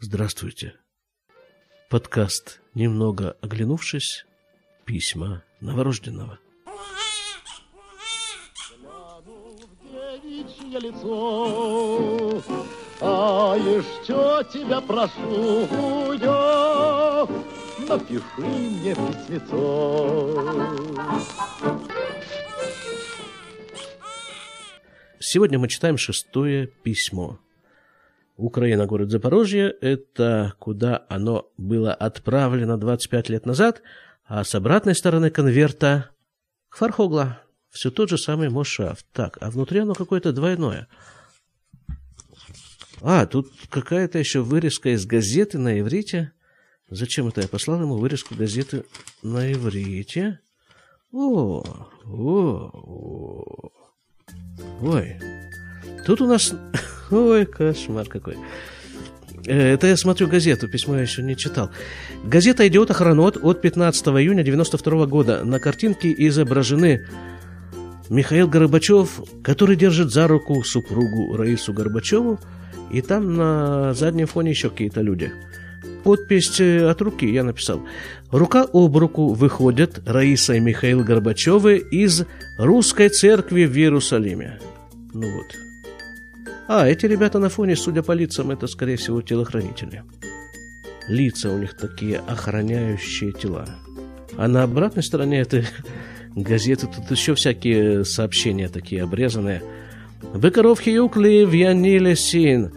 Здравствуйте. Подкаст «Немного оглянувшись. Письма новорожденного». лицо, а еще тебя прошу я, напиши мне письмецо. Сегодня мы читаем шестое письмо. Украина, город Запорожье, это куда оно было отправлено 25 лет назад, а с обратной стороны конверта к Фархогла. Все тот же самый Мошав. Так, а внутри оно какое-то двойное. А, тут какая-то еще вырезка из газеты на иврите. Зачем это я послал ему вырезку газеты на иврите? О, о, о. Ой, тут у нас Ой, кошмар какой. Э, это я смотрю газету, письмо я еще не читал. Газета «Идиот Охранот» от 15 июня 92 года. На картинке изображены Михаил Горбачев, который держит за руку супругу Раису Горбачеву, и там на заднем фоне еще какие-то люди. Подпись э, от руки я написал. Рука об руку выходят Раиса и Михаил Горбачевы из русской церкви в Иерусалиме. Ну вот, а, эти ребята на фоне, судя по лицам, это, скорее всего, телохранители. Лица у них такие охраняющие тела. А на обратной стороне этой газеты тут еще всякие сообщения такие обрезанные. Быкаров Хиюкли в Яниле Син.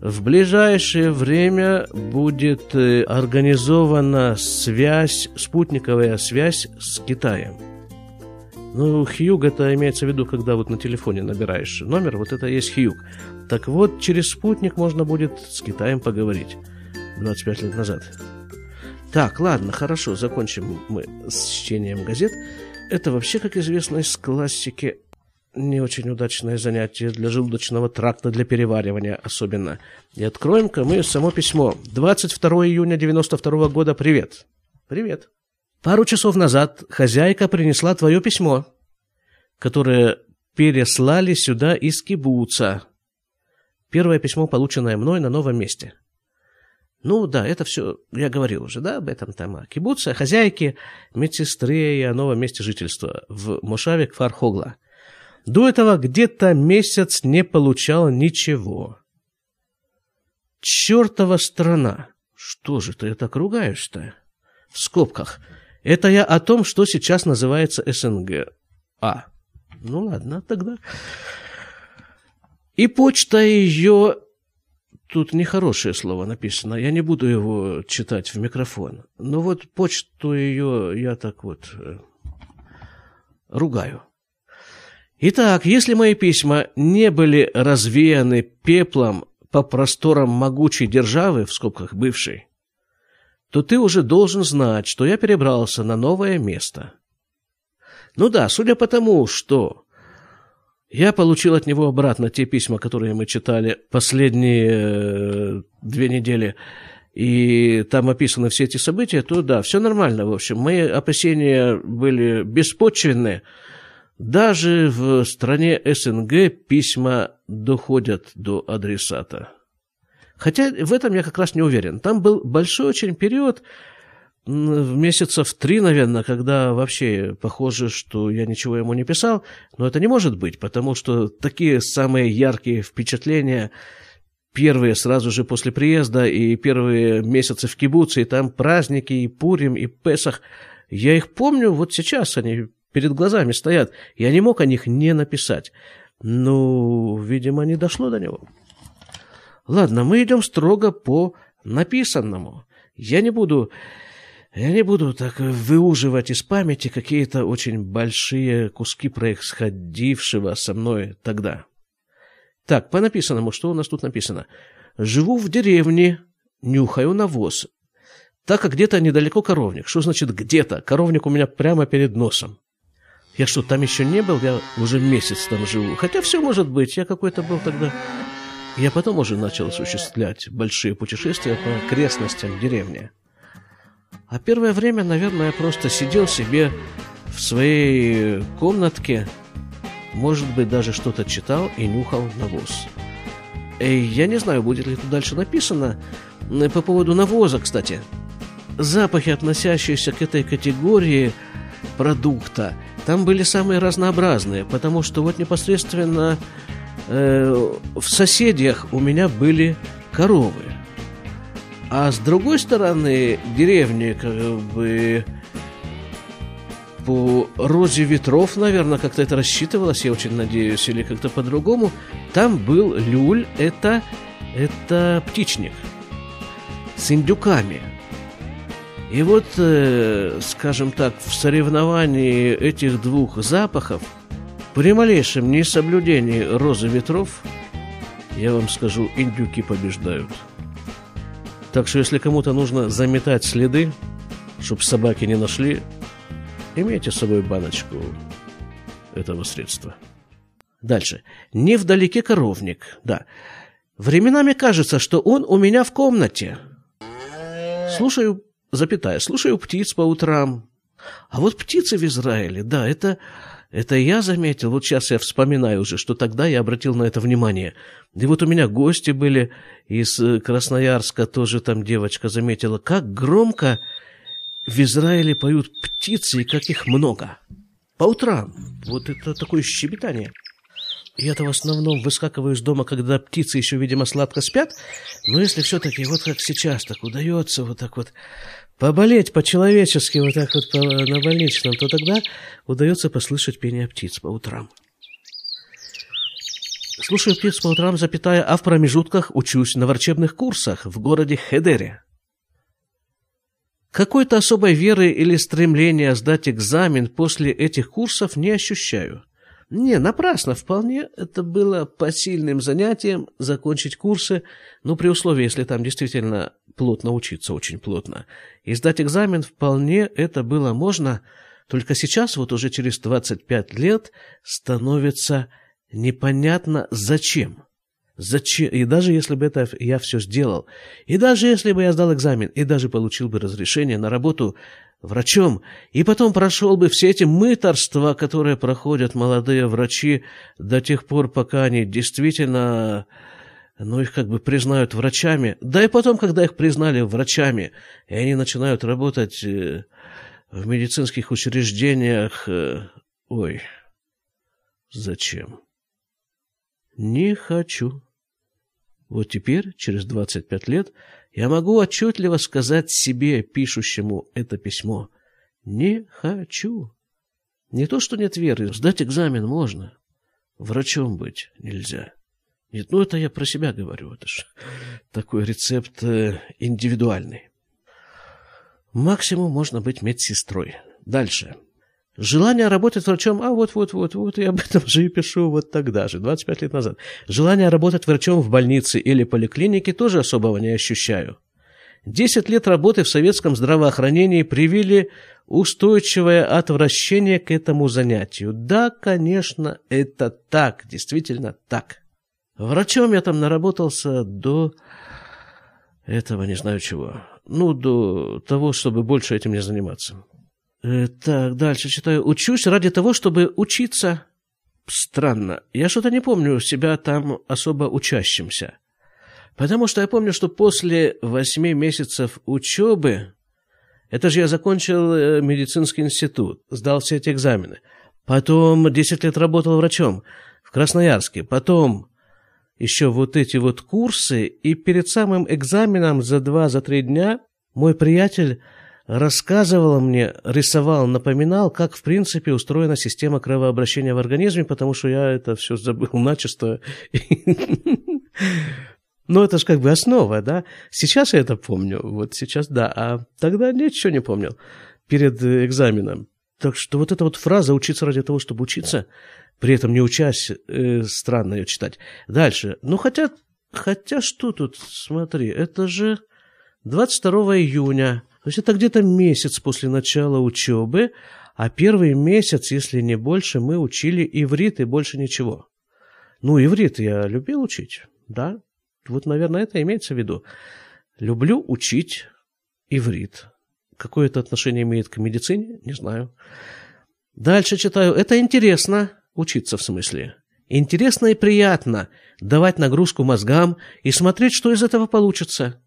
В ближайшее время будет э, организована связь, спутниковая связь с Китаем. Ну, Хьюг это имеется в виду, когда вот на телефоне набираешь номер, вот это есть Хьюг. Так вот, через спутник можно будет с Китаем поговорить 25 лет назад. Так, ладно, хорошо, закончим мы с чтением газет. Это вообще, как известно из классики, не очень удачное занятие для желудочного тракта, для переваривания особенно. И откроем-ка мы само письмо. 22 июня 92 года. Привет. Привет. Пару часов назад хозяйка принесла твое письмо, которое переслали сюда из кибуца. Первое письмо, полученное мной на новом месте. Ну да, это все, я говорил уже, да, об этом там, о хозяйке, медсестре и о новом месте жительства в Мошаве Кфархогла. До этого где-то месяц не получал ничего. Чертова страна! Что же ты так ругаешься-то? В скобках – это я о том, что сейчас называется СНГ. А, ну ладно, тогда. И почта ее... Тут нехорошее слово написано, я не буду его читать в микрофон. Но вот почту ее я так вот э, ругаю. Итак, если мои письма не были развеяны пеплом по просторам могучей державы, в скобках бывшей, то ты уже должен знать, что я перебрался на новое место. Ну да, судя по тому, что я получил от него обратно те письма, которые мы читали последние э, две недели, и там описаны все эти события, то да, все нормально, в общем. Мои опасения были беспочвенны. Даже в стране СНГ письма доходят до адресата. Хотя в этом я как раз не уверен. Там был большой очень период, месяцев три, наверное, когда вообще похоже, что я ничего ему не писал, но это не может быть, потому что такие самые яркие впечатления первые сразу же после приезда и первые месяцы в кибуце, и там праздники, и Пурим, и Песах, я их помню, вот сейчас они перед глазами стоят, я не мог о них не написать. Ну, видимо, не дошло до него. Ладно, мы идем строго по написанному. Я не буду... Я не буду так выуживать из памяти какие-то очень большие куски происходившего со мной тогда. Так, по написанному, что у нас тут написано? Живу в деревне, нюхаю навоз. Так как где-то недалеко коровник. Что значит где-то? Коровник у меня прямо перед носом. Я что, там еще не был? Я уже месяц там живу. Хотя все может быть. Я какой-то был тогда я потом уже начал осуществлять большие путешествия по окрестностям деревни. А первое время, наверное, я просто сидел себе в своей комнатке, может быть, даже что-то читал и нюхал навоз. Я не знаю, будет ли тут дальше написано. По поводу навоза, кстати. Запахи, относящиеся к этой категории продукта, там были самые разнообразные, потому что вот непосредственно э, в соседях у меня были коровы. А с другой стороны, деревни как бы по розе ветров, наверное, как-то это рассчитывалось, я очень надеюсь, или как-то по-другому. Там был люль, это, это птичник с индюками. И вот, э, скажем так, в соревновании этих двух запахов, при малейшем несоблюдении розы ветров, я вам скажу, индюки побеждают. Так что, если кому-то нужно заметать следы, чтобы собаки не нашли, Имейте с собой баночку этого средства. Дальше. Невдалеке коровник. Да. Временами кажется, что он у меня в комнате. Слушаю, запятая, слушаю птиц по утрам. А вот птицы в Израиле, да, это, это я заметил. Вот сейчас я вспоминаю уже, что тогда я обратил на это внимание. И вот у меня гости были из Красноярска, тоже там девочка заметила, как громко в Израиле поют птицы, и как их много. По утрам. Вот это такое щебетание. Я-то в основном выскакиваю из дома, когда птицы еще, видимо, сладко спят. Но если все-таки вот как сейчас так удается вот так вот поболеть по-человечески, вот так вот на больничном, то тогда удается послышать пение птиц по утрам. Слушаю птиц по утрам, запятая, а в промежутках учусь на врачебных курсах в городе Хедере. Какой-то особой веры или стремления сдать экзамен после этих курсов не ощущаю. Не, напрасно, вполне это было посильным занятием закончить курсы, но при условии, если там действительно плотно учиться, очень плотно. И сдать экзамен вполне это было можно, только сейчас, вот уже через 25 лет, становится непонятно зачем. Зачем? И даже если бы это я все сделал, и даже если бы я сдал экзамен, и даже получил бы разрешение на работу врачом, и потом прошел бы все эти мыторства, которые проходят молодые врачи до тех пор, пока они действительно, ну, их как бы признают врачами, да и потом, когда их признали врачами, и они начинают работать э, в медицинских учреждениях, э, ой, зачем? Не хочу. Вот теперь, через 25 лет, я могу отчетливо сказать себе, пишущему это письмо, «Не хочу». Не то, что нет веры, сдать экзамен можно, врачом быть нельзя. Нет, ну это я про себя говорю, это ж такой рецепт э, индивидуальный. Максимум можно быть медсестрой. Дальше. Желание работать врачом, а вот-вот-вот-вот, я об этом же и пишу вот тогда же, 25 лет назад. Желание работать врачом в больнице или поликлинике тоже особого не ощущаю. Десять лет работы в советском здравоохранении привили устойчивое отвращение к этому занятию. Да, конечно, это так, действительно так. Врачом я там наработался до этого не знаю чего. Ну, до того, чтобы больше этим не заниматься. Э, так, дальше читаю. Учусь ради того, чтобы учиться. Странно. Я что-то не помню себя там особо учащимся. Потому что я помню, что после восьми месяцев учебы, это же я закончил э, медицинский институт, сдал все эти экзамены. Потом десять лет работал врачом в Красноярске. Потом еще вот эти вот курсы. И перед самым экзаменом за два-за три дня мой приятель рассказывал мне, рисовал, напоминал, как в принципе устроена система кровообращения в организме, потому что я это все забыл начисто. Но это же как бы основа, да? Сейчас я это помню, вот сейчас да, а тогда ничего не помнил перед экзаменом. Так что вот эта вот фраза «учиться ради того, чтобы учиться», при этом не учась, э, странно ее читать. Дальше. Ну, хотя, хотя что тут, смотри, это же 22 июня то есть это где-то месяц после начала учебы, а первый месяц, если не больше, мы учили иврит и больше ничего. Ну, иврит я любил учить, да. Вот, наверное, это имеется в виду. Люблю учить иврит. Какое это отношение имеет к медицине, не знаю. Дальше читаю. Это интересно, учиться в смысле. Интересно и приятно давать нагрузку мозгам и смотреть, что из этого получится.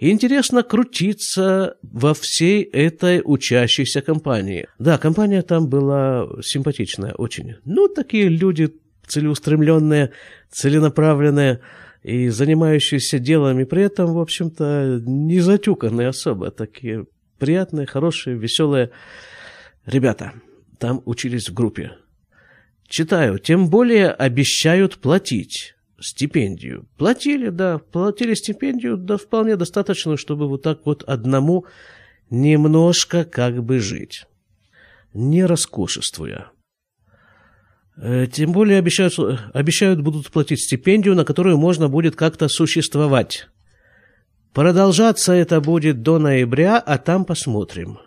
Интересно крутиться во всей этой учащейся компании. Да, компания там была симпатичная очень. Ну, такие люди целеустремленные, целенаправленные и занимающиеся делами, при этом, в общем-то, не затюканные особо. Такие приятные, хорошие, веселые ребята. Там учились в группе. Читаю. Тем более обещают платить стипендию. Платили, да, платили стипендию, да, вполне достаточно, чтобы вот так вот одному немножко как бы жить, не роскошествуя. Э, тем более обещают, обещают будут платить стипендию, на которую можно будет как-то существовать. Продолжаться это будет до ноября, а там посмотрим.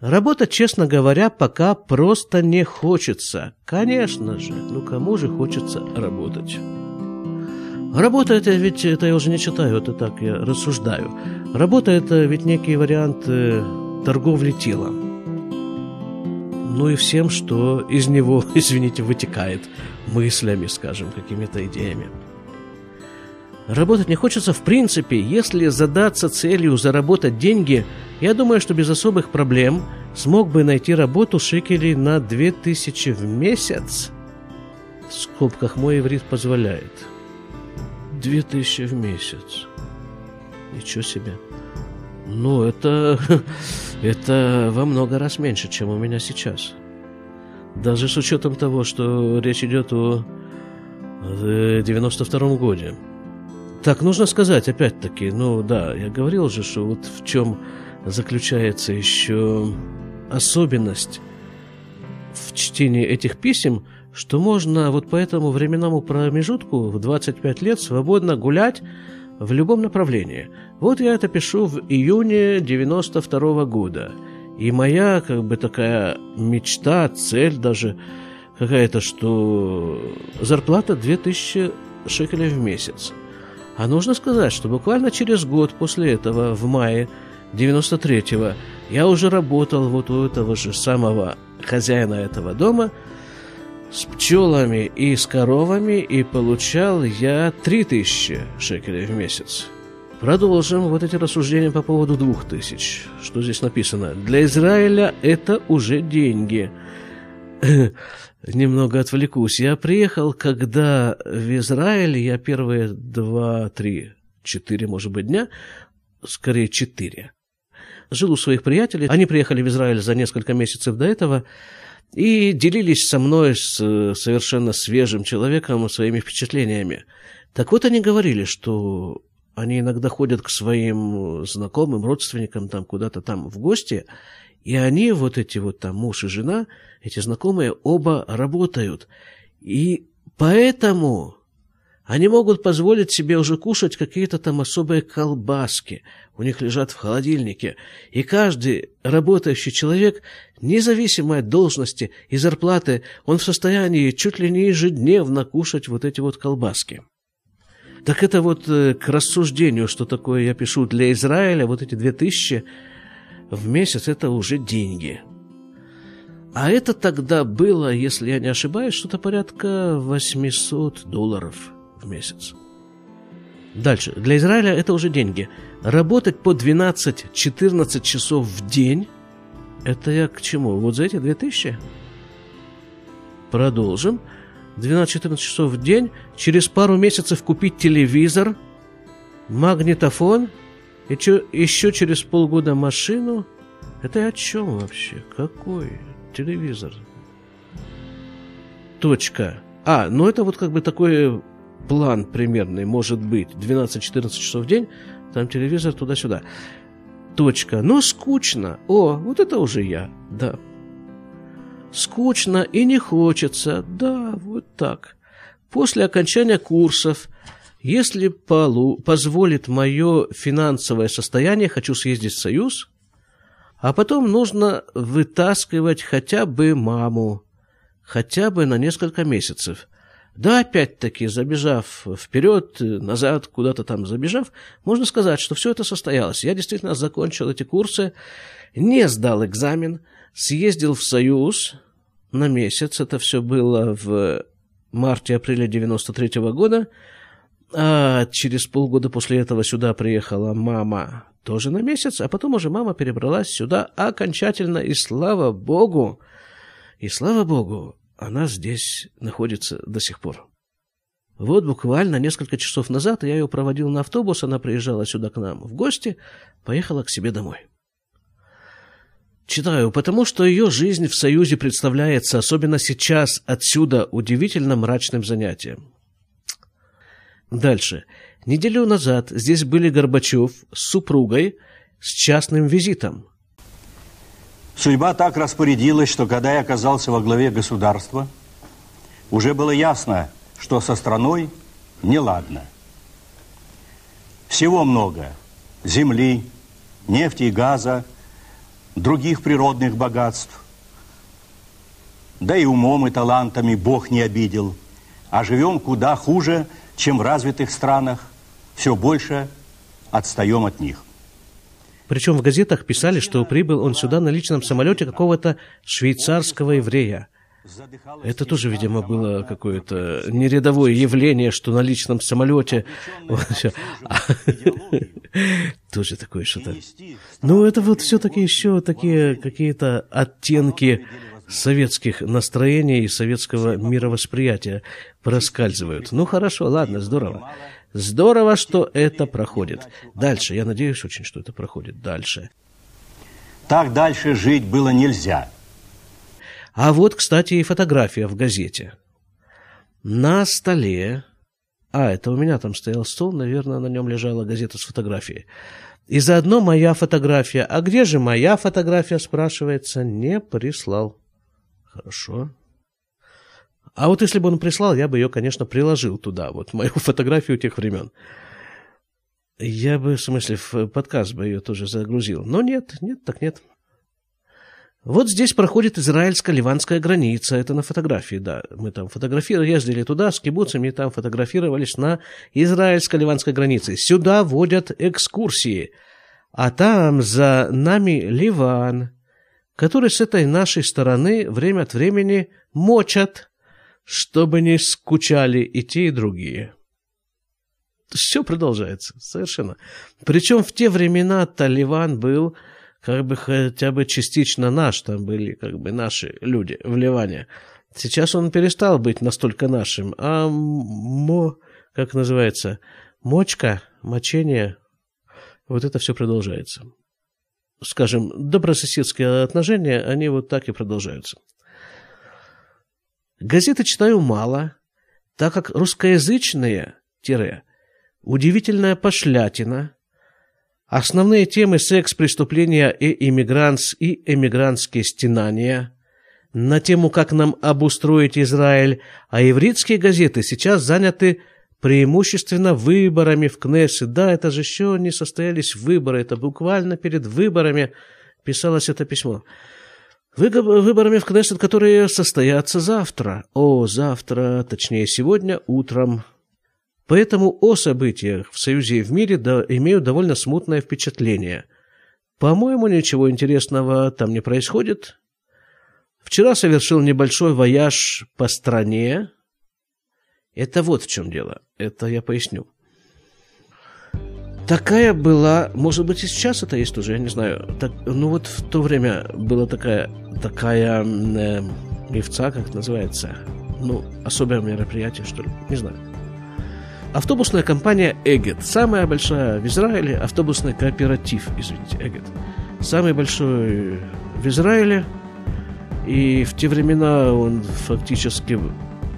Работать, честно говоря, пока просто не хочется. Конечно же, ну кому же хочется работать? Работа это ведь, это я уже не читаю, это так я рассуждаю. Работа это ведь некий вариант э, торговли телом. Ну и всем, что из него, извините, вытекает мыслями, скажем, какими-то идеями. Работать не хочется в принципе. Если задаться целью заработать деньги, я думаю, что без особых проблем смог бы найти работу шекелей на 2000 в месяц. В скобках мой иврит позволяет. 2000 в месяц. Ничего себе. Ну, это, это во много раз меньше, чем у меня сейчас. Даже с учетом того, что речь идет о 92 году. Так, нужно сказать, опять-таки, ну да, я говорил же, что вот в чем заключается еще особенность в чтении этих писем, что можно вот по этому временному промежутку в 25 лет свободно гулять в любом направлении. Вот я это пишу в июне 92 -го года. И моя как бы такая мечта, цель даже какая-то, что зарплата 2000 шекелей в месяц – а нужно сказать, что буквально через год после этого, в мае 93-го, я уже работал вот у этого же самого хозяина этого дома с пчелами и с коровами, и получал я 3000 шекелей в месяц. Продолжим вот эти рассуждения по поводу 2000. Что здесь написано? Для Израиля это уже деньги. Немного отвлекусь. Я приехал, когда в Израиль, я первые два, три, четыре, может быть, дня, скорее четыре, жил у своих приятелей. Они приехали в Израиль за несколько месяцев до этого и делились со мной, с совершенно свежим человеком, своими впечатлениями. Так вот, они говорили, что они иногда ходят к своим знакомым, родственникам, там куда-то там в гости, и они, вот эти вот там муж и жена, эти знакомые, оба работают. И поэтому они могут позволить себе уже кушать какие-то там особые колбаски. У них лежат в холодильнике. И каждый работающий человек, независимо от должности и зарплаты, он в состоянии чуть ли не ежедневно кушать вот эти вот колбаски. Так это вот э, к рассуждению, что такое я пишу для Израиля, вот эти две тысячи, в месяц это уже деньги. А это тогда было, если я не ошибаюсь, что-то порядка 800 долларов в месяц. Дальше. Для Израиля это уже деньги. Работать по 12-14 часов в день, это я к чему? Вот за эти 2000? Продолжим. 12-14 часов в день, через пару месяцев купить телевизор, магнитофон – еще, еще через полгода машину. Это о чем вообще? Какой телевизор? Точка. А, ну это вот как бы такой план примерный может быть. 12-14 часов в день, там телевизор туда-сюда. Точка. Но скучно. О, вот это уже я. Да. Скучно и не хочется. Да, вот так. После окончания курсов если полу позволит мое финансовое состояние, хочу съездить в Союз, а потом нужно вытаскивать хотя бы маму, хотя бы на несколько месяцев. Да, опять-таки, забежав вперед, назад, куда-то там забежав, можно сказать, что все это состоялось. Я действительно закончил эти курсы, не сдал экзамен, съездил в Союз, на месяц. Это все было в марте-апреле 93 -го года. А через полгода после этого сюда приехала мама тоже на месяц, а потом уже мама перебралась сюда окончательно, и слава богу, и слава богу, она здесь находится до сих пор. Вот буквально несколько часов назад я ее проводил на автобус, она приезжала сюда к нам в гости, поехала к себе домой. Читаю, потому что ее жизнь в Союзе представляется, особенно сейчас, отсюда удивительно мрачным занятием. Дальше. Неделю назад здесь были Горбачев с супругой с частным визитом. Судьба так распорядилась, что когда я оказался во главе государства, уже было ясно, что со страной неладно. Всего много. Земли, нефти и газа, других природных богатств. Да и умом и талантами Бог не обидел. А живем куда хуже, чем в развитых странах. Все больше отстаем от них. Причем в газетах писали, что прибыл он сюда на личном самолете какого-то швейцарского еврея – это тоже, видимо, было какое-то нерядовое явление, что на личном самолете... Тоже такое что-то. Ну, это вот все-таки еще такие какие-то оттенки советских настроений и советского мировосприятия проскальзывают. Ну, хорошо, ладно, здорово. Здорово, что это проходит. Дальше, я надеюсь очень, что это проходит дальше. Так дальше жить было нельзя. А вот, кстати, и фотография в газете. На столе... А, это у меня там стоял стол, наверное, на нем лежала газета с фотографией. И заодно моя фотография. А где же моя фотография, спрашивается, не прислал. Хорошо. А вот если бы он прислал, я бы ее, конечно, приложил туда, вот мою фотографию тех времен. Я бы, в смысле, в подкаст бы ее тоже загрузил. Но нет, нет, так нет. Вот здесь проходит израильско-ливанская граница. Это на фотографии, да. Мы там фотографировали, ездили туда с кибуцами, там фотографировались на израильско-ливанской границе. Сюда водят экскурсии. А там за нами Ливан, который с этой нашей стороны время от времени мочат, чтобы не скучали и те, и другие. Все продолжается, совершенно. Причем в те времена-то Ливан был как бы хотя бы частично наш, там были как бы наши люди в Ливане. Сейчас он перестал быть настолько нашим, а мо, как называется, мочка, мочение, вот это все продолжается. Скажем, добрососедские отношения, они вот так и продолжаются. Газеты читаю мало, так как русскоязычные, тире, удивительная пошлятина, Основные темы секс, преступления и иммигрантс и эмигрантские стенания. На тему «Как нам обустроить Израиль», а ивритские газеты сейчас заняты преимущественно выборами в Кнессет. Да, это же еще не состоялись выборы, это буквально перед выборами писалось это письмо. Выборами в Кнессет, которые состоятся завтра. О, завтра, точнее сегодня утром Поэтому о событиях в Союзе и в мире да, имею довольно смутное впечатление. По-моему, ничего интересного там не происходит. Вчера совершил небольшой вояж по стране. Это вот в чем дело. Это я поясню. Такая была, может быть, и сейчас это есть уже, я не знаю. Так, ну вот в то время была такая, такая э, мифца, как называется, ну, особое мероприятие, что ли, не знаю. Автобусная компания «Эгет». Самая большая в Израиле автобусный кооператив, извините, «Эгет». Самый большой в Израиле. И в те времена он фактически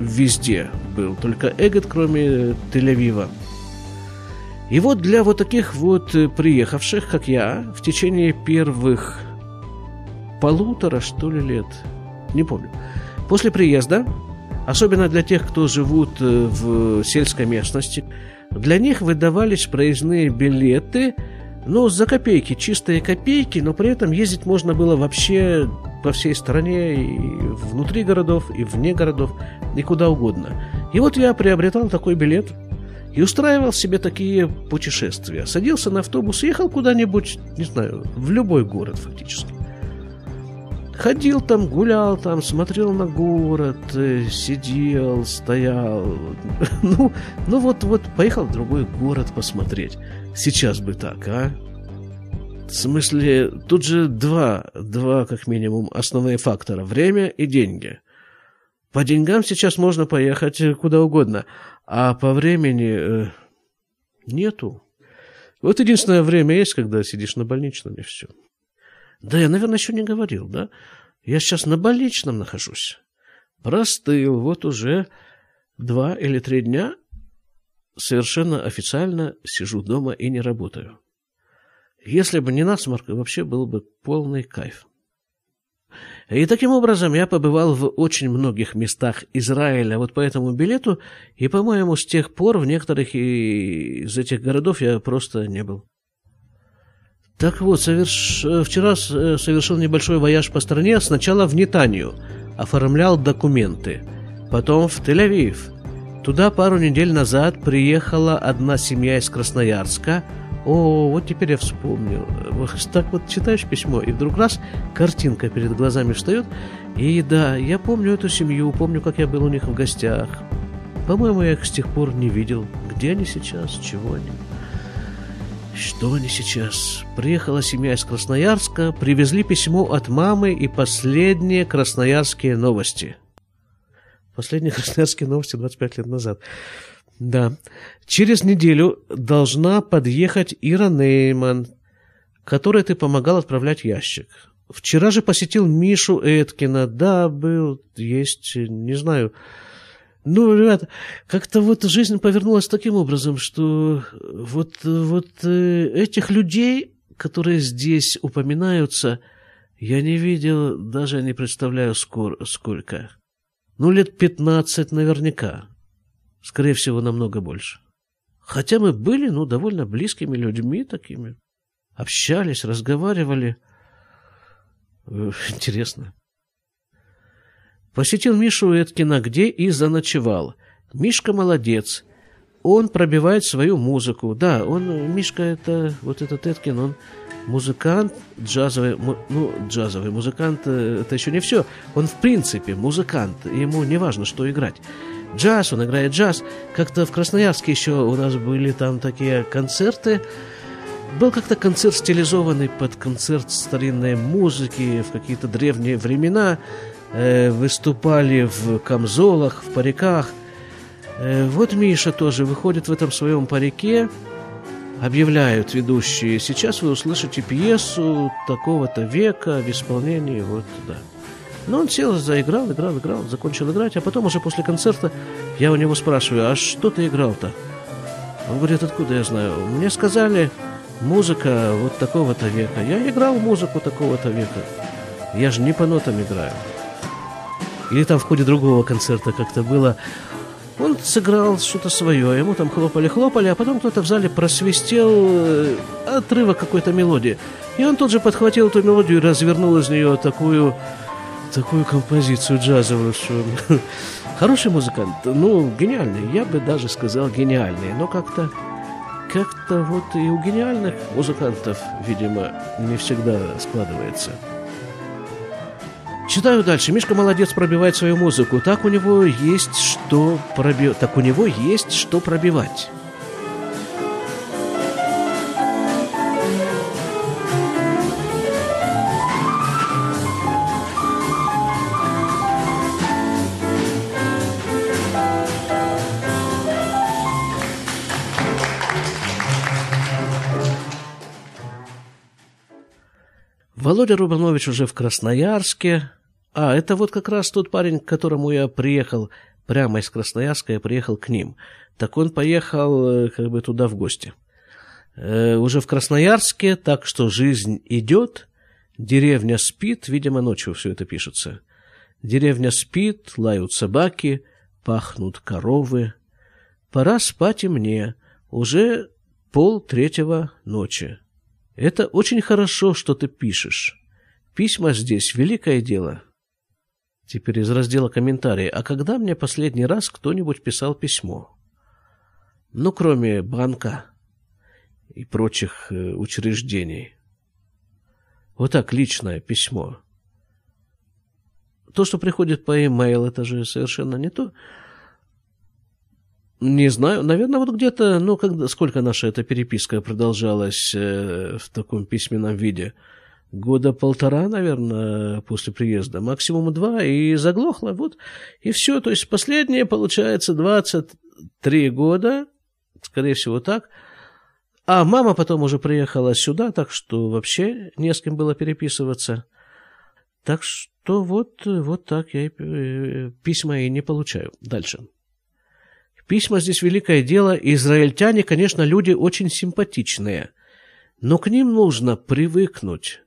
везде был. Только «Эгет», кроме Тель-Авива. И вот для вот таких вот приехавших, как я, в течение первых полутора, что ли, лет, не помню, после приезда особенно для тех, кто живут э, в сельской местности, для них выдавались проездные билеты, ну, за копейки, чистые копейки, но при этом ездить можно было вообще по всей стране, и внутри городов, и вне городов, и куда угодно. И вот я приобретал такой билет и устраивал себе такие путешествия. Садился на автобус ехал куда-нибудь, не знаю, в любой город фактически. Ходил там, гулял там, смотрел на город, э, сидел, стоял. Ну, ну вот, вот поехал в другой город посмотреть. Сейчас бы так, а? В смысле, тут же два, два как минимум основные фактора. Время и деньги. По деньгам сейчас можно поехать куда угодно, а по времени э, нету. Вот единственное время есть, когда сидишь на больничном и все. Да, я, наверное, еще не говорил, да? Я сейчас на больничном нахожусь. Простыл, вот уже два или три дня совершенно официально сижу дома и не работаю. Если бы не насморк, вообще был бы полный кайф. И таким образом я побывал в очень многих местах Израиля вот по этому билету, и, по-моему, с тех пор в некоторых из этих городов я просто не был. Так вот, соверш... вчера э, совершил небольшой вояж по стране, сначала в Нетанию, оформлял документы, потом в Тель-Авив. Туда пару недель назад приехала одна семья из Красноярска. О, вот теперь я вспомнил. Так вот читаешь письмо, и вдруг раз картинка перед глазами встает. И да, я помню эту семью, помню, как я был у них в гостях. По-моему, я их с тех пор не видел. Где они сейчас, чего они? Что они сейчас? Приехала семья из Красноярска, привезли письмо от мамы и последние красноярские новости. Последние красноярские новости 25 лет назад. Да. Через неделю должна подъехать Ира Нейман, которой ты помогал отправлять ящик. Вчера же посетил Мишу Эткина. Да, был, есть, не знаю, ну, ребят, как-то вот жизнь повернулась таким образом, что вот, вот э, этих людей, которые здесь упоминаются, я не видел, даже не представляю скор, сколько. Ну, лет пятнадцать наверняка. Скорее всего, намного больше. Хотя мы были, ну, довольно близкими людьми такими. Общались, разговаривали. Э, интересно. Посетил Мишу Эткина где и заночевал. Мишка молодец. Он пробивает свою музыку. Да, он, Мишка, это, вот этот Эткин, он музыкант, джазовый, ну, джазовый музыкант, э, это еще не все. Он, в принципе, музыкант. Ему не важно, что играть. Джаз, он играет джаз. Как-то в Красноярске еще у нас были там такие концерты. Был как-то концерт стилизованный под концерт старинной музыки в какие-то древние времена. Э, выступали в камзолах, в париках. Э, вот Миша тоже выходит в этом своем парике, объявляют ведущие, сейчас вы услышите пьесу такого-то века в исполнении вот да. Но он сел, заиграл, играл, играл, закончил играть, а потом уже после концерта я у него спрашиваю, а что ты играл-то? Он говорит, откуда я знаю? Мне сказали, музыка вот такого-то века. Я играл музыку такого-то века. Я же не по нотам играю. Или там в ходе другого концерта как-то было. Он сыграл что-то свое, ему там хлопали-хлопали, а потом кто-то в зале просвистел э, отрывок какой-то мелодии. И он тут же подхватил эту мелодию и развернул из нее такую, такую композицию джазовую, что... Хороший музыкант, ну, гениальный, я бы даже сказал гениальный, но как-то как-то вот и у гениальных музыкантов, видимо, не всегда складывается. Читаю дальше. Мишка молодец, пробивает свою музыку. Так у него есть что пробивать. Так у него есть что пробивать. Володя Рубанович уже в Красноярске, а, это вот как раз тот парень, к которому я приехал прямо из Красноярска, я приехал к ним. Так он поехал э, как бы туда в гости. Э, уже в Красноярске, так что жизнь идет, деревня спит, видимо, ночью все это пишется. Деревня спит, лают собаки, пахнут коровы. Пора спать и мне, уже пол третьего ночи. Это очень хорошо, что ты пишешь. Письма здесь великое дело. Теперь из раздела комментарии. А когда мне последний раз кто-нибудь писал письмо? Ну, кроме банка и прочих э, учреждений. Вот так личное письмо. то, что приходит по e-mail, это же совершенно не то. Не знаю, наверное, вот где-то, ну, когда, сколько наша эта переписка продолжалась э, в таком письменном виде? Года полтора, наверное, после приезда, максимум два, и заглохло, вот, и все. То есть последние, получается, 23 года, скорее всего, так. А мама потом уже приехала сюда, так что вообще не с кем было переписываться. Так что вот, вот так я и, э, письма и не получаю. Дальше. Письма здесь великое дело. Израильтяне, конечно, люди очень симпатичные, но к ним нужно привыкнуть.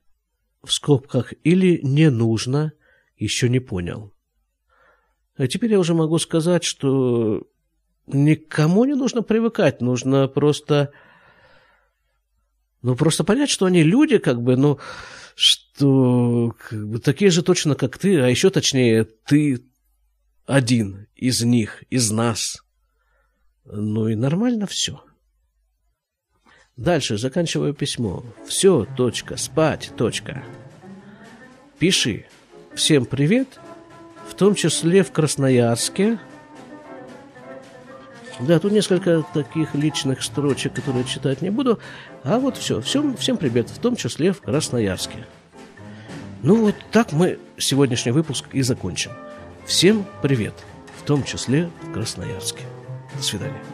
В скобках или не нужно, еще не понял. А теперь я уже могу сказать, что никому не нужно привыкать, нужно просто, ну, просто понять, что они люди, как бы, ну, что как бы, такие же точно, как ты, а еще точнее, ты один из них, из нас. Ну и нормально все. Дальше заканчиваю письмо. Все, точка, спать, точка. Пиши. Всем привет, в том числе в Красноярске. Да, тут несколько таких личных строчек, которые читать не буду. А вот все, всем, всем привет, в том числе в Красноярске. Ну вот так мы сегодняшний выпуск и закончим. Всем привет, в том числе в Красноярске. До свидания.